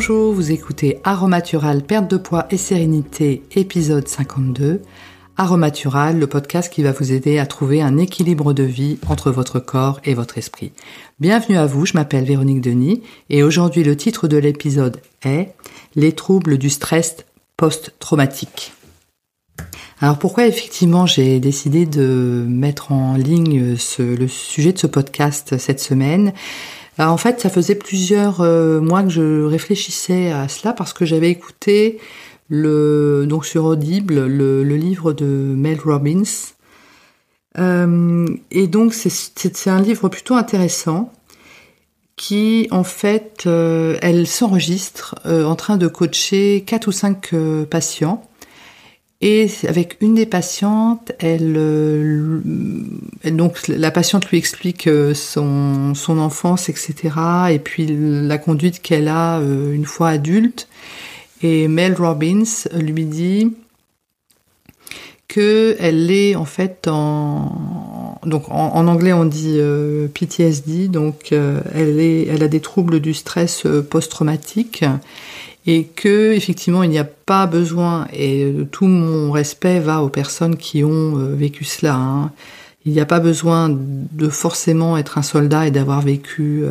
Bonjour, vous écoutez Aromatural, perte de poids et sérénité, épisode 52. Aromatural, le podcast qui va vous aider à trouver un équilibre de vie entre votre corps et votre esprit. Bienvenue à vous, je m'appelle Véronique Denis et aujourd'hui le titre de l'épisode est Les troubles du stress post-traumatique. Alors pourquoi effectivement j'ai décidé de mettre en ligne le sujet de ce podcast cette semaine? En fait, ça faisait plusieurs euh, mois que je réfléchissais à cela parce que j'avais écouté le donc sur Audible le, livre de Mel Robbins. Euh, et donc c'est un livre plutôt intéressant qui en fait euh, elle s'enregistre en train de coacher quatre ou cinq patients et avec une des patientes, elle, euh, donc la patiente lui explique euh, son, enfance, etc. Et puis la conduite qu'elle a euh, une fois adulte. Et Mel Robbins lui dit que elle est en fait en donc en, anglais on dit PTSD donc elle est elle a des troubles du stress post-traumatique et que effectivement il n'y a pas besoin et tout mon respect va aux personnes qui ont euh, vécu cela. Hein. Il n'y a pas besoin de forcément être un soldat et d'avoir vécu euh,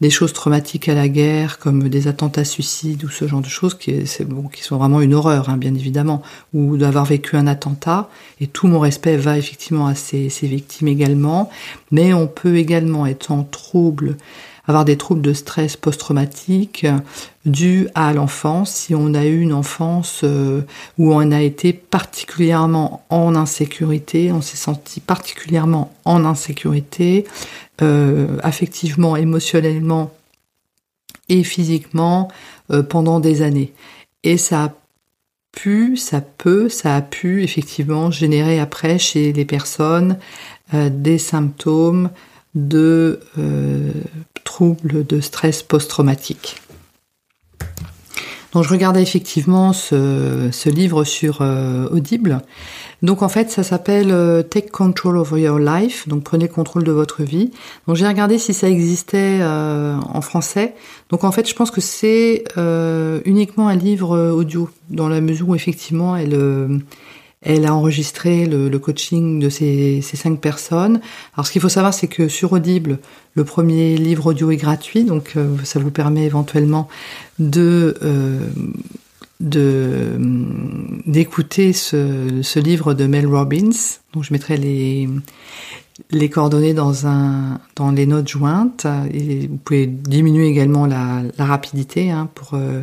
des choses traumatiques à la guerre, comme des attentats suicides ou ce genre de choses qui, sont vraiment une horreur, hein, bien évidemment, ou d'avoir vécu un attentat. Et tout mon respect va effectivement à ces victimes également. Mais on peut également être en trouble avoir des troubles de stress post-traumatique dus à l'enfance, si on a eu une enfance euh, où on a été particulièrement en insécurité, on s'est senti particulièrement en insécurité, euh, affectivement, émotionnellement et physiquement euh, pendant des années. Et ça a pu, ça peut, ça a pu effectivement générer après chez les personnes des symptômes de troubles de stress post-traumatique. Donc je regardais effectivement ce, livre sur euh, Audible. Donc en fait ça s'appelle euh, Take Control over Your Life, donc prenez le contrôle de votre vie. Donc j'ai regardé si ça existait euh, en français. Donc en fait je pense que c'est uniquement un livre audio dans la mesure où effectivement elle elle a enregistré le, coaching de ces, cinq personnes. Alors ce qu'il faut savoir, c'est que sur Audible, le premier livre audio est gratuit, donc euh, ça vous permet éventuellement de euh, d'écouter ce, livre de Mel Robbins. Donc je mettrai les les coordonnées dans un dans les notes jointes vous pouvez diminuer également la, rapidité hein, pour euh,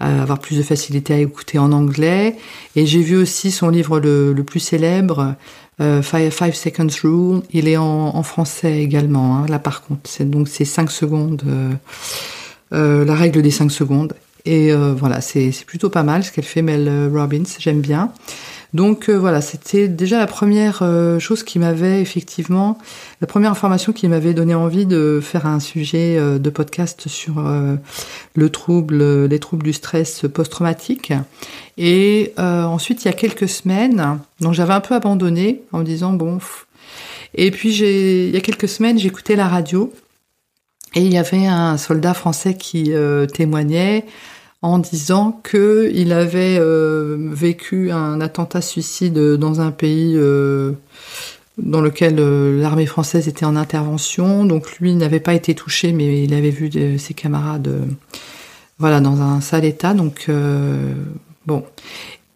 avoir plus de facilité à écouter en anglais. Et j'ai vu aussi son livre le, plus célèbre, euh, Five, Seconds Rule. Il est en, français également. Hein, là, par contre, c'est donc c'est 5 secondes, euh, euh, la règle des 5 secondes. Et euh, voilà, c'est plutôt pas mal ce qu'elle fait, Mel Robbins. J'aime bien. Donc euh, voilà, c'était déjà la première euh, chose qui m'avait effectivement, la première information qui m'avait donné envie de faire un sujet euh, de podcast sur le trouble, les troubles du stress post-traumatique. Et ensuite, il y a quelques semaines, donc j'avais un peu abandonné en me disant bon. Et puis j'ai, il y a quelques semaines, j'écoutais la radio et il y avait un soldat français qui témoignait en disant que il avait euh, vécu un attentat suicide dans un pays euh, dans lequel euh, l'armée française était en intervention. Donc lui n'avait pas été touché, mais il avait vu ses camarades voilà dans un sale état. Donc bon.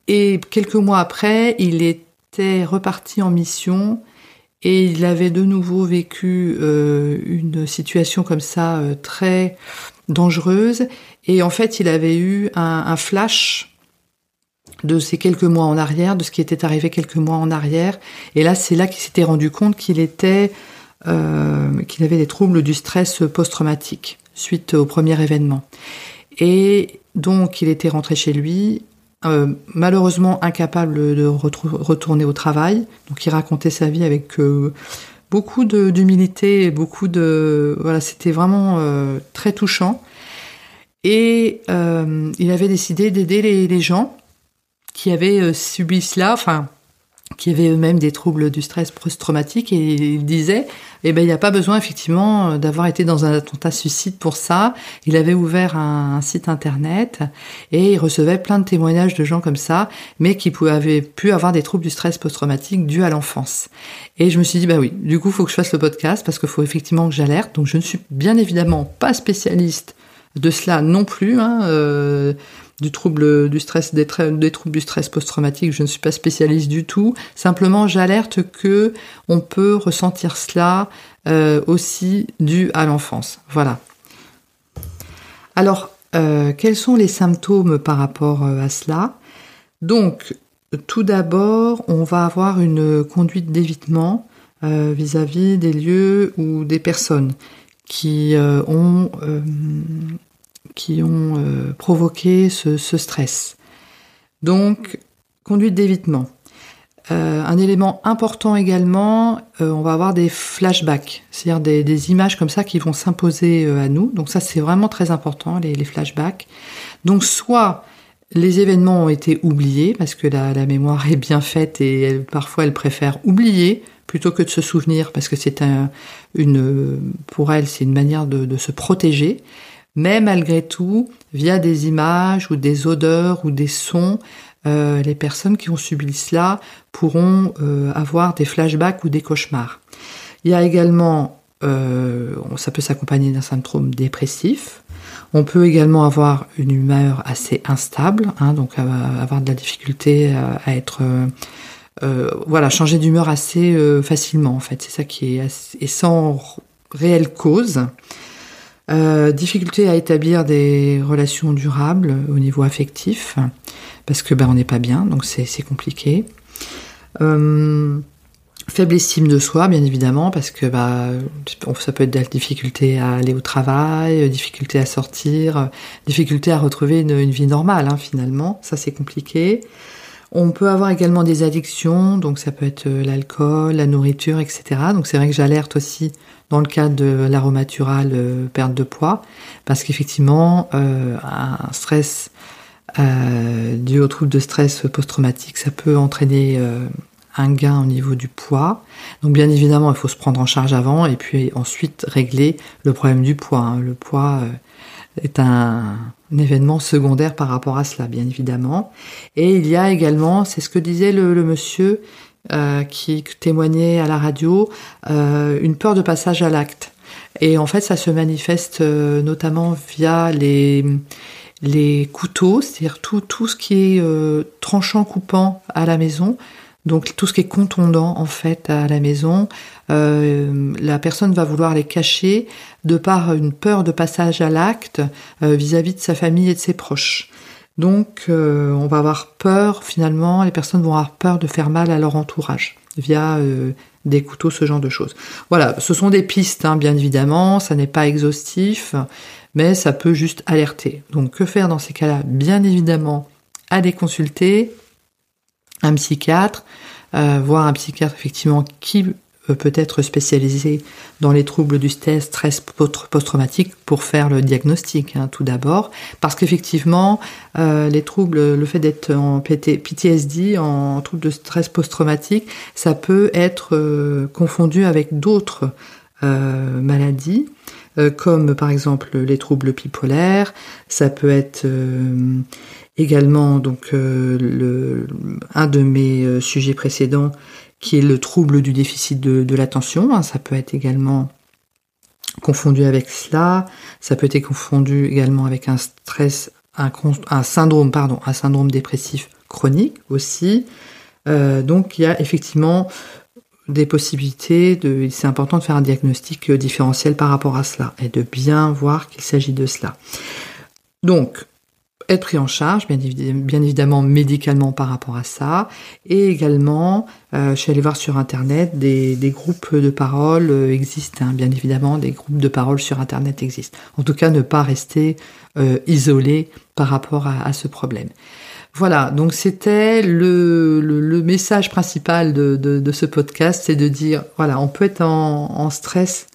Et quelques mois après, il était reparti en mission et il avait de nouveau vécu une situation comme ça très dangereuse. Et en fait, il avait eu un, flash de ces quelques mois en arrière, de ce qui était arrivé quelques mois en arrière. Et là, c'est là qu'il s'était rendu compte qu'il était, euh, qu'il avait des troubles du stress post-traumatique suite au premier événement. Et donc, il était rentré chez lui, euh, malheureusement incapable de retourner au travail. Donc, il racontait sa vie avec euh, beaucoup d'humilité et beaucoup de, voilà, c'était vraiment très touchant. Et euh, il avait décidé d'aider les, gens qui avaient euh, subi cela, enfin, qui avaient eux-mêmes des troubles du stress post-traumatique et il disait eh ben il n'y a pas besoin effectivement d'avoir été dans un attentat suicide pour ça. Il avait ouvert un, site internet et il recevait plein de témoignages de gens comme ça, mais qui avaient pu avoir des troubles du stress post-traumatique dus à l'enfance. Et je me suis dit bah oui, du coup faut que je fasse le podcast parce qu'il faut effectivement que j'alerte. Donc je ne suis bien évidemment pas spécialiste de cela non plus. Hein, euh, du trouble du stress, des, troubles du stress post-traumatique, je ne suis pas spécialiste du tout. Simplement, j'alerte que on peut ressentir cela euh, aussi dû à l'enfance. Voilà. Alors, euh, quels sont les symptômes par rapport à cela? Donc, tout d'abord, on va avoir une conduite d'évitement vis-à-vis des lieux ou des personnes qui ont qui ont euh, provoqué ce, stress. Donc, conduite d'évitement. Euh, un élément important également, euh, on va avoir des flashbacks, c'est-à-dire des, images comme ça qui vont s'imposer à nous. Donc ça, c'est vraiment très important, les, flashbacks. Donc soit les événements ont été oubliés, parce que la, mémoire est bien faite et parfois elle préfère oublier plutôt que de se souvenir, parce que c'est un, une, pour elle, c'est une manière de se protéger mais malgré tout, via des images ou des odeurs ou des sons, euh, les personnes qui ont subi cela pourront euh, avoir des flashbacks ou des cauchemars. Il y a également, euh, ça peut s'accompagner d'un syndrome dépressif. On peut également avoir une humeur assez instable, hein, donc avoir de la difficulté à, être, voilà, changer d'humeur assez facilement en fait. C'est ça qui est et sans réelle cause. Euh, difficulté à établir des relations durables au niveau affectif, parce que ben, on n'est pas bien, donc c'est compliqué. Euh, faible estime de soi, bien évidemment, parce que bah, ça peut être de la difficulté à aller au travail, difficulté à sortir, difficulté à retrouver une, vie normale, hein, finalement. Ça, c'est compliqué. On peut avoir également des addictions, donc ça peut être euh, l'alcool, la nourriture, etc. Donc c'est vrai que j'alerte aussi dans le cas de l'aromatural euh, perte de poids, parce qu'effectivement, euh, un stress dû au trouble de stress post-traumatique, ça peut entraîner un gain au niveau du poids. Donc bien évidemment, il faut se prendre en charge avant et puis ensuite régler le problème du poids. Hein. Le poids est un, événement secondaire par rapport à cela, bien évidemment. Et il y a également, c'est ce que disait le, monsieur, euh, qui témoignait à la radio euh, une peur de passage à l'acte. Et en fait, ça se manifeste euh, notamment via les, les couteaux, c'est-à-dire tout, tout ce qui est tranchant, coupant à la maison. Donc tout ce qui est contondant en fait à la maison, la personne va vouloir les cacher de par une peur de passage à l'acte vis-à-vis de sa famille et de ses proches. Donc euh, on va avoir peur finalement, les personnes vont avoir peur de faire mal à leur entourage via euh, des couteaux, ce genre de choses. Voilà, ce sont des pistes, hein, bien évidemment, ça n'est pas exhaustif, mais ça peut juste alerter. Donc que faire dans ces cas-là? Bien évidemment, aller consulter un psychiatre, euh, voir un psychiatre effectivement qui peut être spécialisé dans les troubles du stress post-traumatique pour faire le diagnostic hein, tout d'abord, parce qu'effectivement euh, les troubles, le fait d'être en PTSD, en trouble de stress post-traumatique, ça peut être euh, confondu avec d'autres euh, maladies comme par exemple les troubles bipolaires, ça peut être également donc le, un de mes sujets précédents qui est le trouble du déficit de, l'attention. Hein. ça peut être également confondu avec cela. Ça peut être confondu également avec un stress, un, syndrome, pardon, un syndrome dépressif chronique aussi. Euh, donc il y a effectivement des possibilités. De, c'est important de faire un diagnostic différentiel par rapport à cela et de bien voir qu'il s'agit de cela. Donc être pris en charge, bien, évidemment médicalement par rapport à ça, et également, euh, je suis allée voir sur internet des, groupes de parole euh, existent, hein, bien évidemment, des groupes de parole sur internet existent. En tout cas, ne pas rester euh, isolé par rapport à, ce problème. Voilà, donc c'était le, message principal de, ce podcast, c'est de dire, voilà, on peut être en stress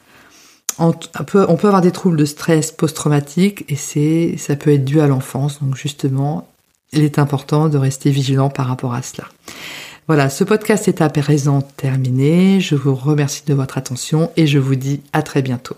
on peut, avoir des troubles de stress post-traumatique et c'est, ça peut être dû à l'enfance. Donc justement, il est important de rester vigilant par rapport à cela. Voilà, ce podcast est à présent terminé. Je vous remercie de votre attention et je vous dis à très bientôt.